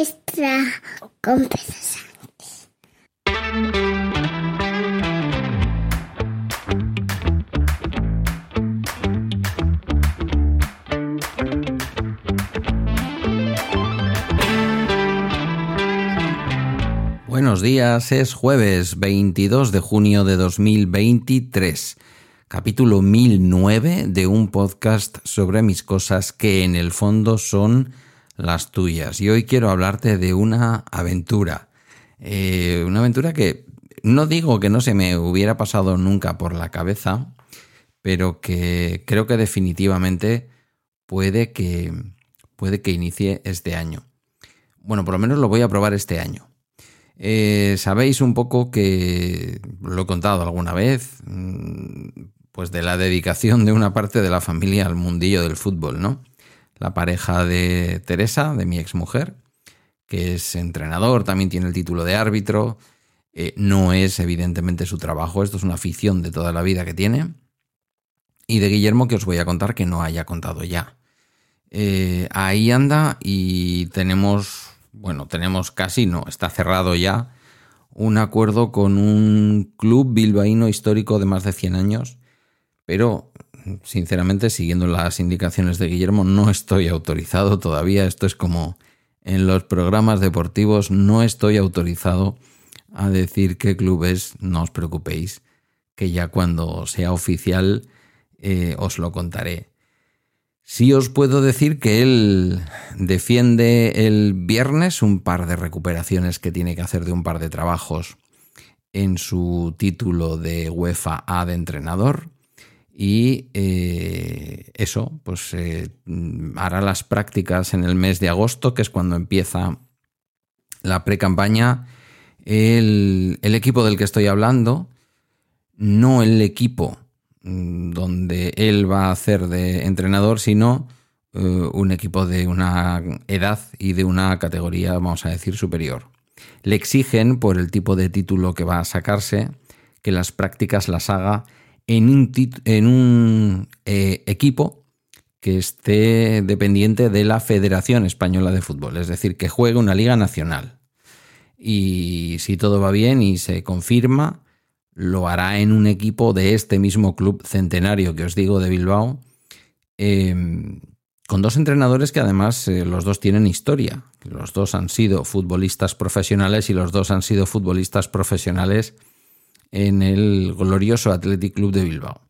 extra Buenos días, es jueves 22 de junio de 2023, capítulo 1009 de un podcast sobre mis cosas que en el fondo son las tuyas. Y hoy quiero hablarte de una aventura. Eh, una aventura que no digo que no se me hubiera pasado nunca por la cabeza, pero que creo que definitivamente puede que, puede que inicie este año. Bueno, por lo menos lo voy a probar este año. Eh, Sabéis un poco que, lo he contado alguna vez, mm, pues de la dedicación de una parte de la familia al mundillo del fútbol, ¿no? La pareja de Teresa, de mi exmujer, que es entrenador, también tiene el título de árbitro. Eh, no es evidentemente su trabajo, esto es una afición de toda la vida que tiene. Y de Guillermo que os voy a contar que no haya contado ya. Eh, ahí anda y tenemos, bueno, tenemos casi, no, está cerrado ya un acuerdo con un club bilbaíno histórico de más de 100 años, pero sinceramente, siguiendo las indicaciones de Guillermo, no estoy autorizado todavía. Esto es como en los programas deportivos, no estoy autorizado a decir qué club es, no os preocupéis, que ya cuando sea oficial eh, os lo contaré. Sí os puedo decir que él defiende el viernes un par de recuperaciones que tiene que hacer de un par de trabajos en su título de UEFA A de entrenador y eh, eso, pues eh, hará las prácticas en el mes de agosto, que es cuando empieza la pre-campaña. El, equipo del que estoy hablando, no el equipo mm, donde él va a hacer de entrenador, sino eh, un equipo de una edad y de una categoría, vamos a decir, superior. Le exigen, por el tipo de título que va a sacarse, que las prácticas las haga en un, eh, equipo que esté dependiente de la Federación Española de Fútbol, es decir, que juegue una liga nacional. Y si todo va bien y se confirma, lo hará en un equipo de este mismo club centenario que os digo de Bilbao, em, con dos entrenadores que además eh, los dos tienen historia. Los dos han sido futbolistas profesionales y los dos han sido futbolistas profesionales en el glorioso Athletic Club de Bilbao.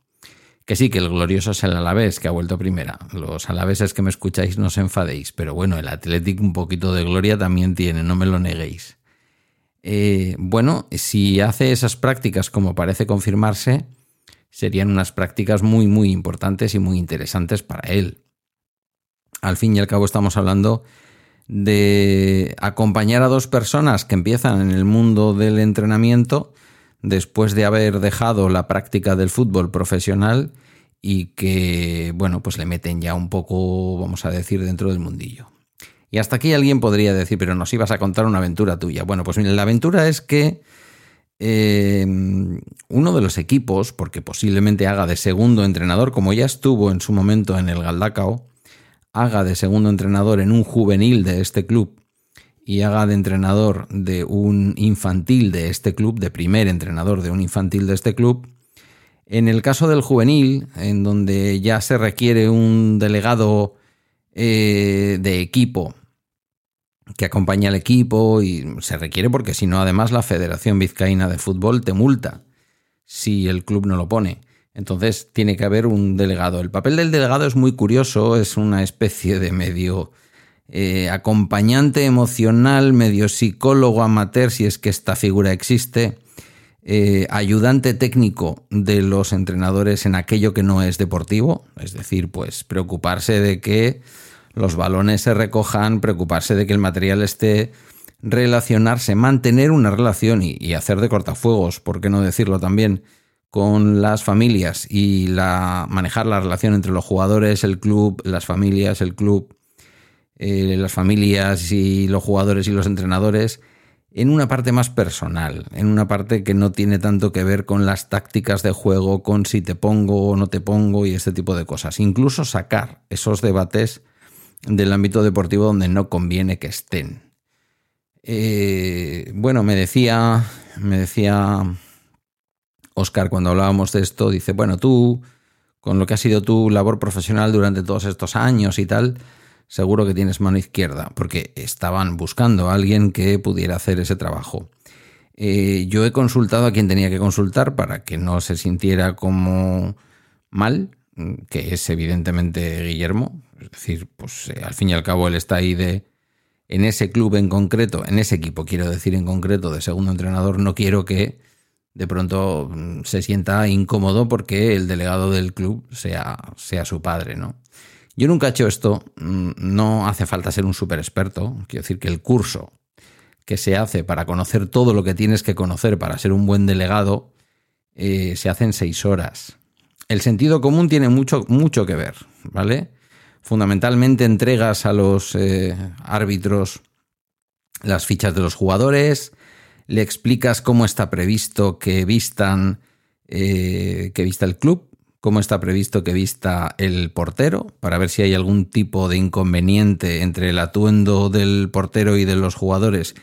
Que sí, que el glorioso es el Alavés, que ha vuelto primera. Los alaveses que me escucháis no os enfadéis, pero bueno, el Athletic un poquito de gloria también tiene, no me lo neguéis. Eh, bueno, si hace esas prácticas como parece confirmarse, serían unas prácticas muy, muy importantes y muy interesantes para él. Al fin y al cabo estamos hablando de acompañar a dos personas que empiezan en el mundo del entrenamiento después de haber dejado la práctica del fútbol profesional y que, bueno, pues le meten ya un poco, vamos a decir, dentro del mundillo. Y hasta aquí alguien podría decir, pero nos ibas a contar una aventura tuya. Bueno, pues la aventura es que eh, uno de los equipos, porque posiblemente haga de segundo entrenador, como ya estuvo en su momento en el Galdacao, haga de segundo entrenador en un juvenil de este club y haga de entrenador de un infantil de este club, de primer entrenador de un infantil de este club. En el caso del juvenil, en donde ya se requiere un delegado eh, de equipo que acompañe al equipo y se requiere porque si no, además la Federación Vizcaína de Fútbol te multa si el club no lo pone. Entonces tiene que haber un delegado. El papel del delegado es muy curioso, es una especie de medio eh, acompañante emocional, medio psicólogo amateur, si es que esta figura existe, eh, ayudante técnico de los entrenadores en aquello que no es deportivo, es decir, pues preocuparse de que los balones se recojan, preocuparse de que el material esté relacionarse, mantener una relación y, y hacer de cortafuegos, por qué no decirlo también, con las familias y la, manejar la relación entre los jugadores, el club, las familias, el club, eh, las familias y los jugadores y los entrenadores en una parte más personal, en una parte que no tiene tanto que ver con las tácticas de juego, con si te pongo o no te pongo y este tipo de cosas. Incluso sacar esos debates del ámbito deportivo donde no conviene que estén. Eh, bueno, me decía, me decía Oscar cuando hablábamos de esto, dice, bueno, tú, con lo que ha sido tu labor profesional durante todos estos años y tal, seguro que tienes mano izquierda, porque estaban buscando a alguien que pudiera hacer ese trabajo. Eh, yo he consultado a quien tenía que consultar para que no se sintiera como mal, que es evidentemente Guillermo. Es decir, pues eh, al fin y al cabo él está ahí de en ese club en concreto, en ese equipo, quiero decir en concreto, de segundo entrenador, no quiero que de pronto mm, se sienta incómodo porque el delegado del club sea, sea su padre, ¿no? Yo nunca he hecho esto, mm, no hace falta ser un súper experto, quiero decir que el curso que se hace para conocer todo lo que tienes que conocer para ser un buen delegado eh, se hace en seis horas. El sentido común tiene mucho, mucho que ver, ¿vale? Fundamentalmente entregas a los eh, árbitros las fichas de los jugadores, le explicas cómo está previsto que vistan eh, que vista el club, cómo está previsto que vista el portero, para ver si hay algún tipo de inconveniente entre el atuendo del portero y de los jugadores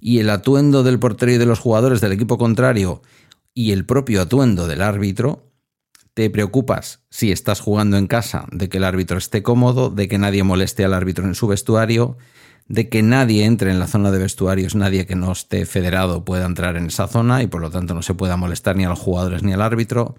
y el atuendo del portero y de los jugadores del equipo contrario y el propio atuendo del árbitro, te preocupas si estás jugando en casa de que el árbitro esté cómodo, de que nadie moleste al árbitro en su vestuario, de que nadie entre en la zona de vestuarios, nadie que no esté federado pueda entrar en esa zona y por lo tanto no se pueda molestar ni a los jugadores ni al árbitro.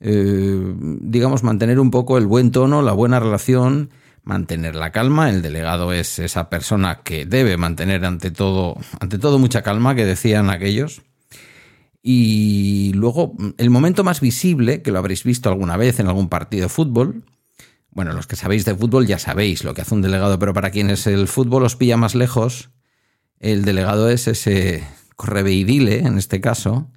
Eh, digamos, mantener un poco el buen tono, la buena relación, mantener la calma. El delegado es esa persona que debe mantener ante todo, ante todo mucha calma, que decían aquellos. Y luego, el momento más visible, que lo habréis visto alguna vez en algún partido de fútbol, bueno, los que sabéis de fútbol ya sabéis lo que hace un delegado, pero para quienes el fútbol os pilla más lejos, el delegado es ese correveidile, en este caso,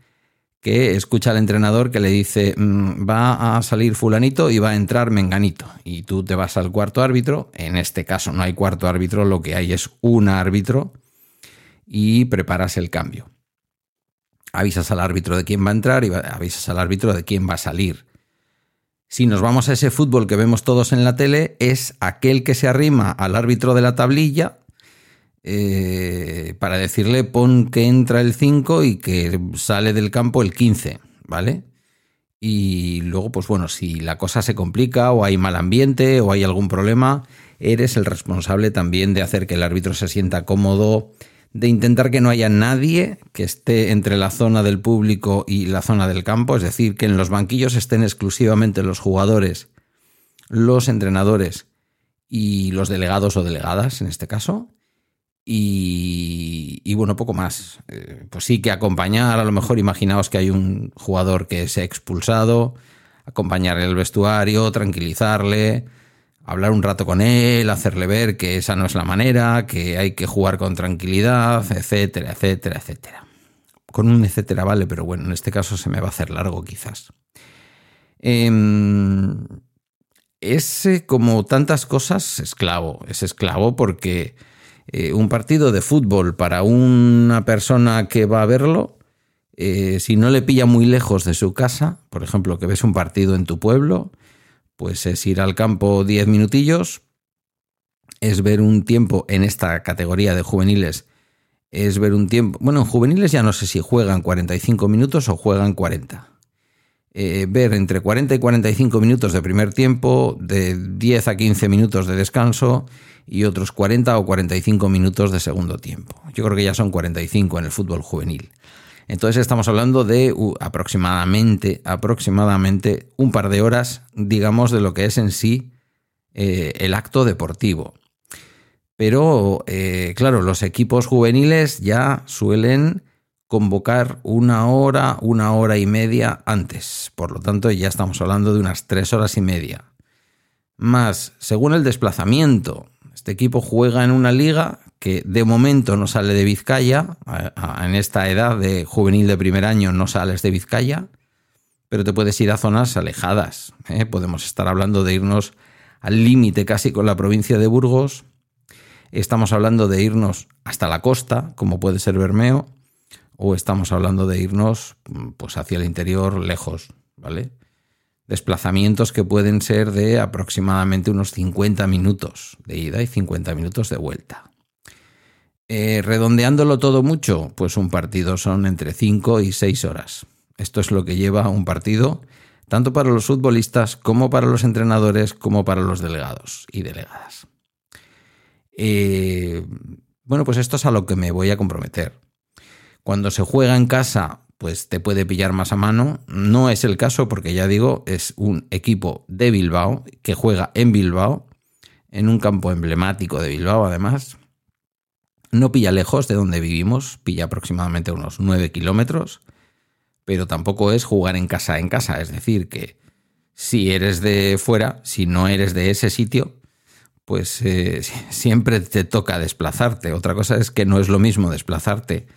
que escucha al entrenador que le dice mm, va a salir fulanito y va a entrar menganito. Y tú te vas al cuarto árbitro, en este caso no hay cuarto árbitro, lo que hay es un árbitro, y preparas el cambio. Avisas al árbitro de quién va a entrar y avisas al árbitro de quién va a salir. Si nos vamos a ese fútbol que vemos todos en la tele, es aquel que se arrima al árbitro de la tablilla eh, para decirle pon que entra el 5 y que sale del campo el 15, ¿vale? Y luego, pues bueno, si la cosa se complica o hay mal ambiente o hay algún problema, eres el responsable también de hacer que el árbitro se sienta cómodo, de intentar que no haya nadie que esté entre la zona del público y la zona del campo, es decir, que en los banquillos estén exclusivamente los jugadores, los entrenadores y los delegados o delegadas en este caso, y, bueno, poco más. Eh, pues sí que acompañar, a lo mejor imaginaos que hay un jugador que se ha expulsado, acompañarle el vestuario, tranquilizarle, hablar un rato con él, hacerle ver que esa no es la manera, que hay que jugar con tranquilidad, etcétera, etcétera, etcétera. Con un etcétera vale, pero bueno, en este caso se me va a hacer largo quizás. Em, es como tantas cosas esclavo, es esclavo porque eh, un partido de fútbol para una persona que va a verlo, eh, si no le pilla muy lejos de su casa, por ejemplo, que ves un partido en tu pueblo, pues es ir al campo 10 minutillos, es ver un tiempo en esta categoría de juveniles, es ver un tiempo, bueno, en juveniles ya no sé si juegan 45 minutos o juegan 40. Eh, ver entre 40 y 45 minutos de primer tiempo, de 10 a 15 minutos de descanso y otros 40 o 45 minutos de segundo tiempo. Yo creo que ya son 45 en el fútbol juvenil. Entonces estamos hablando de aproximadamente, aproximadamente un par de horas, digamos, de lo que es en sí eh, el acto deportivo. Pero, eh, claro, los equipos juveniles ya suelen convocar una hora, una hora y media antes. Por lo tanto, ya estamos hablando de unas tres horas y media. Más, según el desplazamiento, este equipo juega en una liga que de momento no sale de Vizcaya. En esta edad de juvenil de primer año no sales de Vizcaya, pero te puedes ir a zonas alejadas. ¿eh? Podemos estar hablando de irnos al límite casi con la provincia de Burgos. Estamos hablando de irnos hasta la costa, como puede ser Bermeo o estamos hablando de irnos pues hacia el interior lejos, ¿vale? Desplazamientos que pueden ser de aproximadamente unos 50 minutos de ida y 50 minutos de vuelta. Eh, redondeándolo todo mucho, pues un partido son entre 5 y 6 horas. Esto es lo que lleva un partido, tanto para los futbolistas como para los entrenadores, como para los delegados y delegadas. Eh, bueno, pues esto es a lo que me voy a comprometer. Cuando se juega en casa, pues te puede pillar más a mano. No es el caso porque ya digo, es un equipo de Bilbao que juega en Bilbao, en un campo emblemático de Bilbao además. No pilla lejos de donde vivimos, pilla aproximadamente unos 9 kilómetros, pero tampoco es jugar en casa en casa, es decir, que si eres de fuera, si no eres de ese sitio, pues eh, siempre te toca desplazarte. Otra cosa es que no es lo mismo desplazarte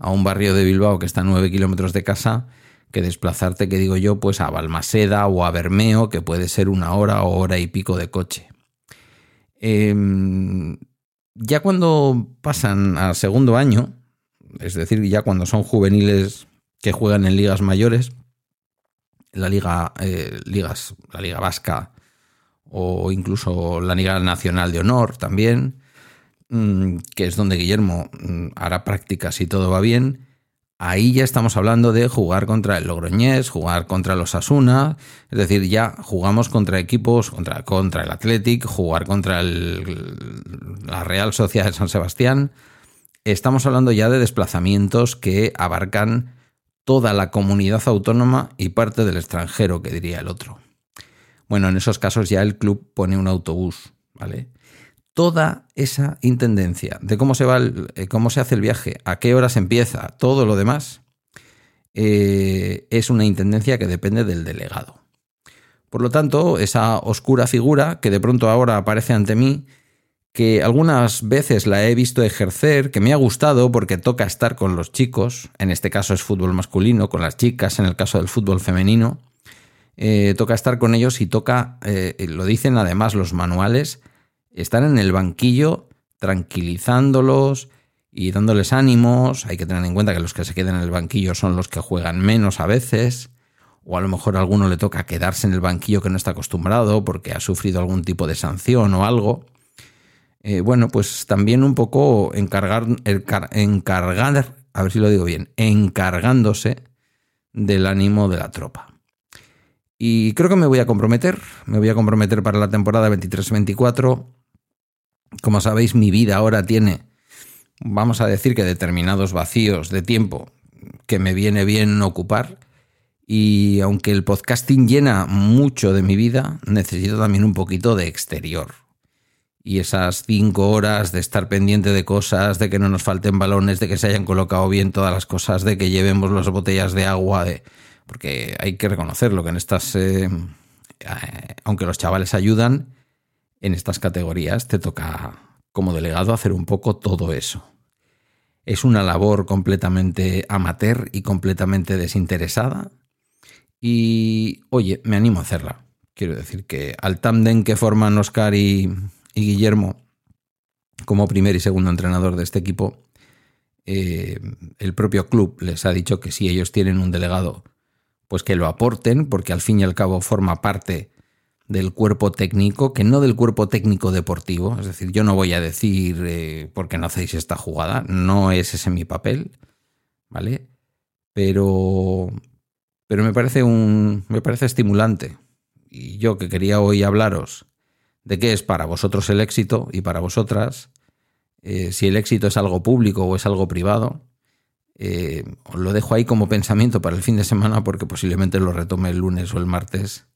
a un barrio de Bilbao que está a 9 kilómetros de casa que desplazarte, que digo yo, pues a Balmaseda o a Bermeo, que puede ser una hora o hora y pico de coche. Em, ya cuando pasan al segundo año, es decir, ya cuando son juveniles que juegan en ligas mayores, la liga, eh, ligas, la liga vasca o incluso la liga nacional de honor también, que es donde Guillermo mm, hará prácticas si todo va bien. Ahí ya estamos hablando de jugar contra el Logroñés, jugar contra los Asuna, es decir, ya jugamos contra equipos, contra, contra el Athletic, jugar contra la Real Sociedad de San Sebastián. Estamos hablando ya de desplazamientos que abarcan toda la comunidad autónoma y parte del extranjero, que diría el otro. Bueno, en esos casos ya el club pone un autobús, ¿vale? Toda esa intendencia de cómo se va, eh, cómo se hace el viaje, a qué horas empieza, todo lo demás, eh, es una intendencia que depende del delegado. Por lo tanto, esa oscura figura que de pronto ahora aparece ante mí, que algunas veces la he visto ejercer, que me ha gustado porque toca estar con los chicos, en este caso es fútbol masculino, con las chicas, en el caso del fútbol femenino, eh, toca estar con ellos y toca, lo dicen además los manuales, están en el banquillo tranquilizándolos y dándoles ánimos. Hay que tener en cuenta que los que se quedan en el banquillo son los que juegan menos a veces. O a lo mejor a alguno le toca quedarse en el banquillo que no está acostumbrado porque ha sufrido algún tipo de sanción o algo. Eh, bueno, pues también un poco encargar, encargar, a ver si lo digo bien, encargándose del ánimo de la tropa. Y creo que me voy a comprometer, me voy a comprometer para la temporada 23-24 como sabéis, mi vida ahora tiene, vamos a decir que determinados vacíos de tiempo que me viene bien ocupar. Y aunque el podcasting llena mucho de mi vida, necesito también un poquito de exterior. Y esas cinco horas de estar pendiente de cosas, de que no nos falten balones, de que se hayan colocado bien todas las cosas, de que llevemos las botellas de agua, de... porque hay que reconocerlo, que en estas, eh, eh, aunque los chavales ayudan, en estas categorías te toca como delegado hacer un poco todo eso. Es una labor completamente amateur y completamente desinteresada. Y oye, me animo a hacerla. Quiero decir que al tándem que forman Oscar y, Guillermo como primer y segundo entrenador de este equipo, eh, el propio club les ha dicho que si ellos tienen un delegado, pues que lo aporten, porque al fin y al cabo forma parte del cuerpo técnico que no del cuerpo técnico deportivo. Es decir, yo no voy a decir eh, por qué no hacéis esta jugada, no es ese mi papel, ¿vale? Pero, pero me parece un, me parece estimulante. Y yo que quería hoy hablaros de qué es para vosotros el éxito y para vosotras, eh, si el éxito es algo público o es algo privado, eh, os lo dejo ahí como pensamiento para el fin de semana porque posiblemente lo retome el lunes o el martes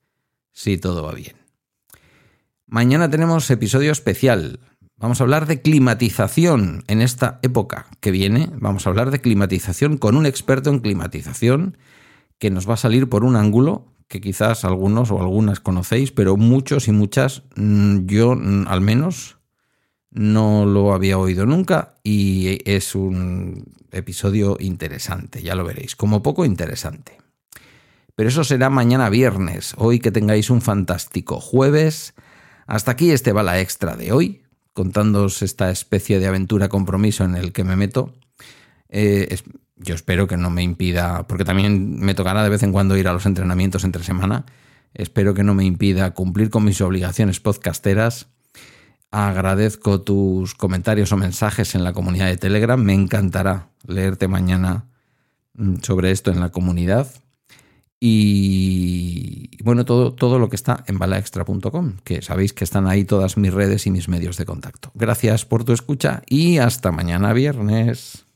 si todo va bien. Mañana tenemos episodio especial. Vamos a hablar de climatización en esta época que viene. Vamos a hablar de climatización con un experto en climatización que nos va a salir por un ángulo que quizás algunos o algunas conocéis, pero muchos y muchas mm, yo mm, al menos no lo había oído nunca y es un episodio interesante, ya lo veréis, como poco interesante. Pero eso será mañana viernes. Hoy que tengáis un fantástico jueves. Hasta aquí este bala extra de hoy, contándoos esta especie de aventura compromiso en el que me meto. Eh, yo espero que no me impida, porque también me tocará de vez en cuando ir a los entrenamientos entre semana. Espero que no me impida cumplir con mis obligaciones podcasteras. Agradezco tus comentarios o mensajes en la comunidad de Telegram. Me encantará leerte mañana mm, sobre esto en la comunidad. Y bueno, todo, todo lo que está en balaextra.com, que sabéis que están ahí todas mis redes y mis medios de contacto. Gracias por tu escucha y hasta mañana viernes.